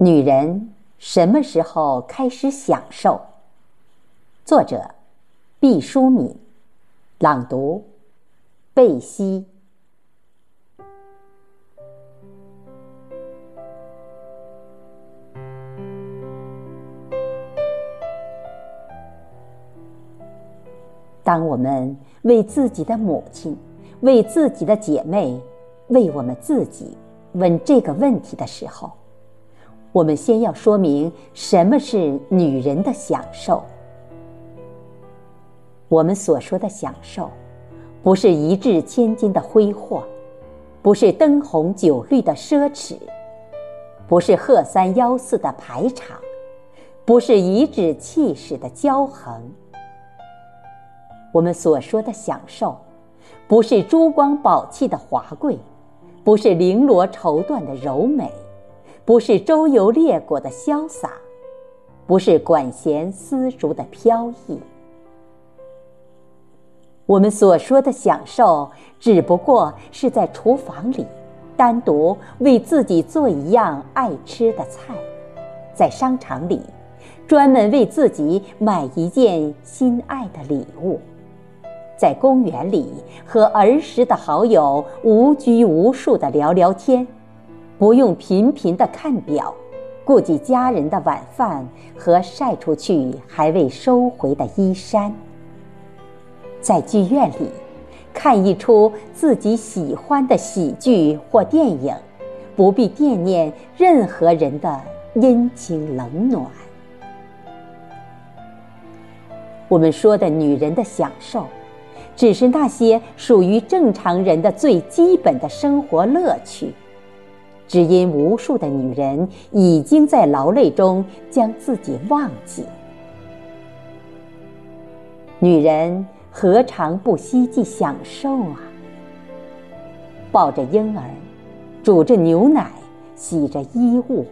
女人什么时候开始享受？作者：毕淑敏，朗读：贝西。当我们为自己的母亲、为自己的姐妹、为我们自己问这个问题的时候，我们先要说明什么是女人的享受。我们所说的享受，不是一掷千金的挥霍，不是灯红酒绿的奢侈，不是鹤三幺四的排场，不是颐指气使的骄横。我们所说的享受，不是珠光宝气的华贵，不是绫罗绸缎的柔美，不是周游列国的潇洒，不是管弦丝竹的飘逸。我们所说的享受，只不过是在厨房里单独为自己做一样爱吃的菜，在商场里专门为自己买一件心爱的礼物。在公园里和儿时的好友无拘无束的聊聊天，不用频频的看表，顾及家人的晚饭和晒出去还未收回的衣衫。在剧院里，看一出自己喜欢的喜剧或电影，不必惦念任何人的阴晴冷暖。我们说的女人的享受。只是那些属于正常人的最基本的生活乐趣，只因无数的女人已经在劳累中将自己忘记。女人何尝不希冀享受啊？抱着婴儿，煮着牛奶，洗着衣物，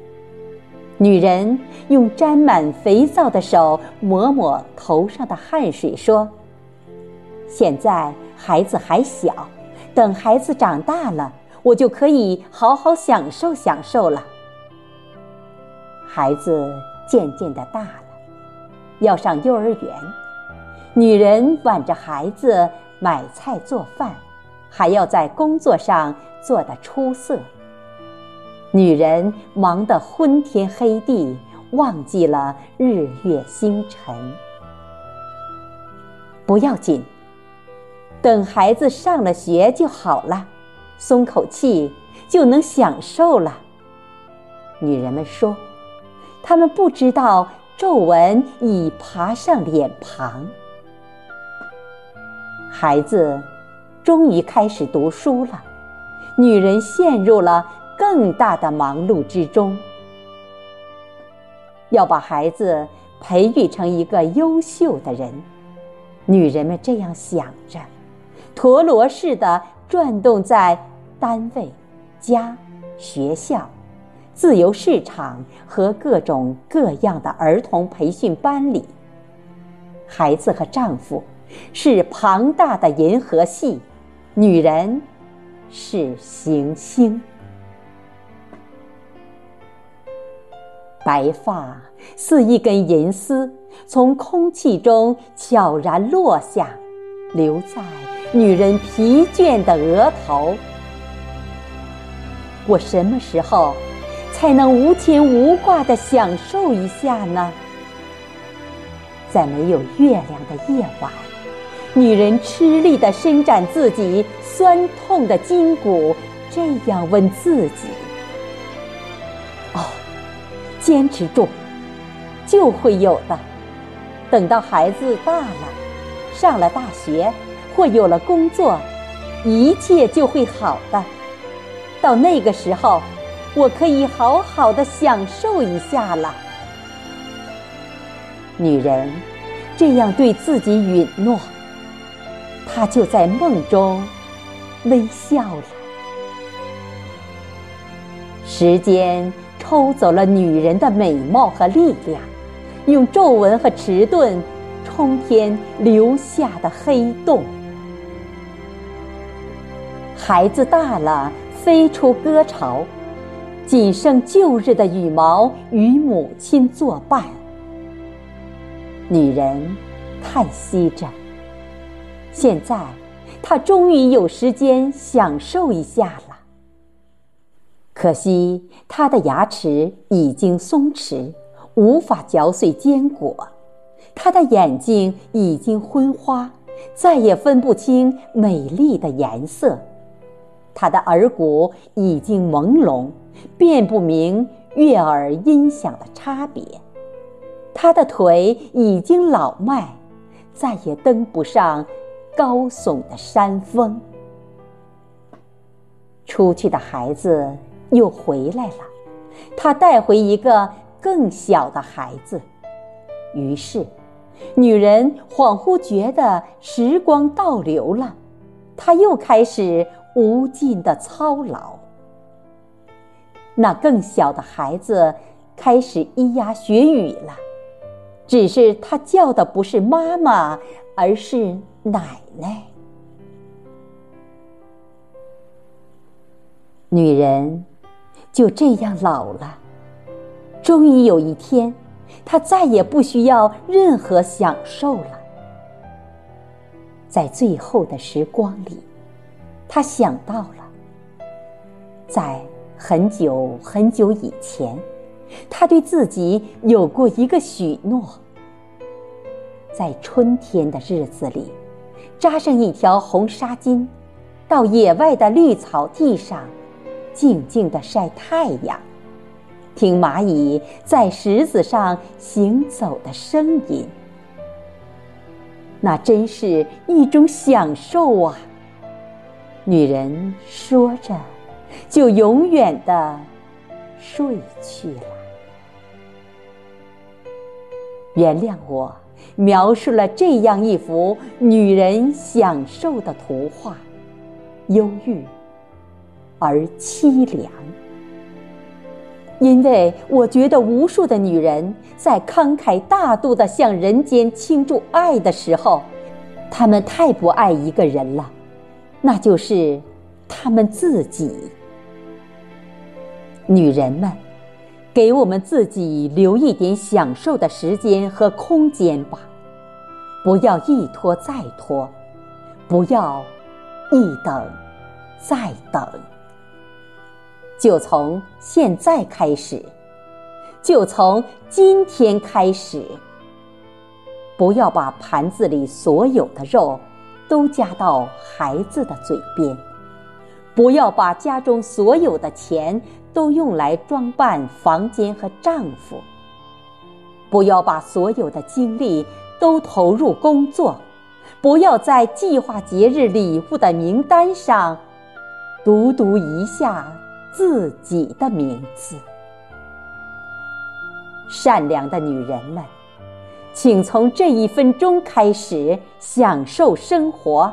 女人用沾满肥皂的手抹抹头上的汗水，说。现在孩子还小，等孩子长大了，我就可以好好享受享受了。孩子渐渐的大了，要上幼儿园，女人挽着孩子买菜做饭，还要在工作上做得出色。女人忙得昏天黑地，忘记了日月星辰。不要紧。等孩子上了学就好了，松口气就能享受了。女人们说，她们不知道皱纹已爬上脸庞。孩子终于开始读书了，女人陷入了更大的忙碌之中，要把孩子培育成一个优秀的人。女人们这样想着。陀螺似的转动在单位、家、学校、自由市场和各种各样的儿童培训班里。孩子和丈夫是庞大的银河系，女人是行星。白发似一根银丝，从空气中悄然落下，留在。女人疲倦的额头，我什么时候才能无牵无挂的享受一下呢？在没有月亮的夜晚，女人吃力的伸展自己酸痛的筋骨，这样问自己：“哦，坚持住，就会有的。等到孩子大了，上了大学。”或有了工作，一切就会好的。到那个时候，我可以好好的享受一下了。女人这样对自己允诺，她就在梦中微笑了。时间抽走了女人的美貌和力量，用皱纹和迟钝冲天留下的黑洞。孩子大了，飞出歌巢，仅剩旧日的羽毛与母亲作伴。女人叹息着，现在她终于有时间享受一下了。可惜她的牙齿已经松弛，无法嚼碎坚果；她的眼睛已经昏花，再也分不清美丽的颜色；他的耳骨已经朦胧，辨不明悦耳音响的差别。他的腿已经老迈，再也登不上高耸的山峰。出去的孩子又回来了，他带回一个更小的孩子。于是，女人恍惚觉得时光倒流了，她又开始无尽的操劳。那更小的孩子开始咿呀学语了。只是他叫的不是妈妈，而是奶奶。女人就这样老了，终于有一天，她再也不需要任何享受了。在最后的时光里，他想到了，在很久很久以前。他对自己有过一个许诺：在春天的日子里，扎上一条红纱巾，到野外的绿草地上，静静的晒太阳，听蚂蚁在石子上行走的声音。那真是一种享受啊！女人说着，就永远的睡去了。原谅我，描述了这样一幅女人享受的图画，忧郁而凄凉。因为我觉得无数的女人在慷慨大度的向人间倾注爱的时候，她们太不爱一个人了，那就是她们自己。女人们。给我们自己留一点享受的时间和空间吧，不要一拖再拖，不要一等再等，就从现在开始，就从今天开始，不要把盘子里所有的肉都加到孩子的嘴边，不要把家中所有的钱。都用来装扮房间和丈夫。不要把所有的精力都投入工作，不要在计划节日礼物的名单上读读一下自己的名字。善良的女人们，请从这一分钟开始享受生活。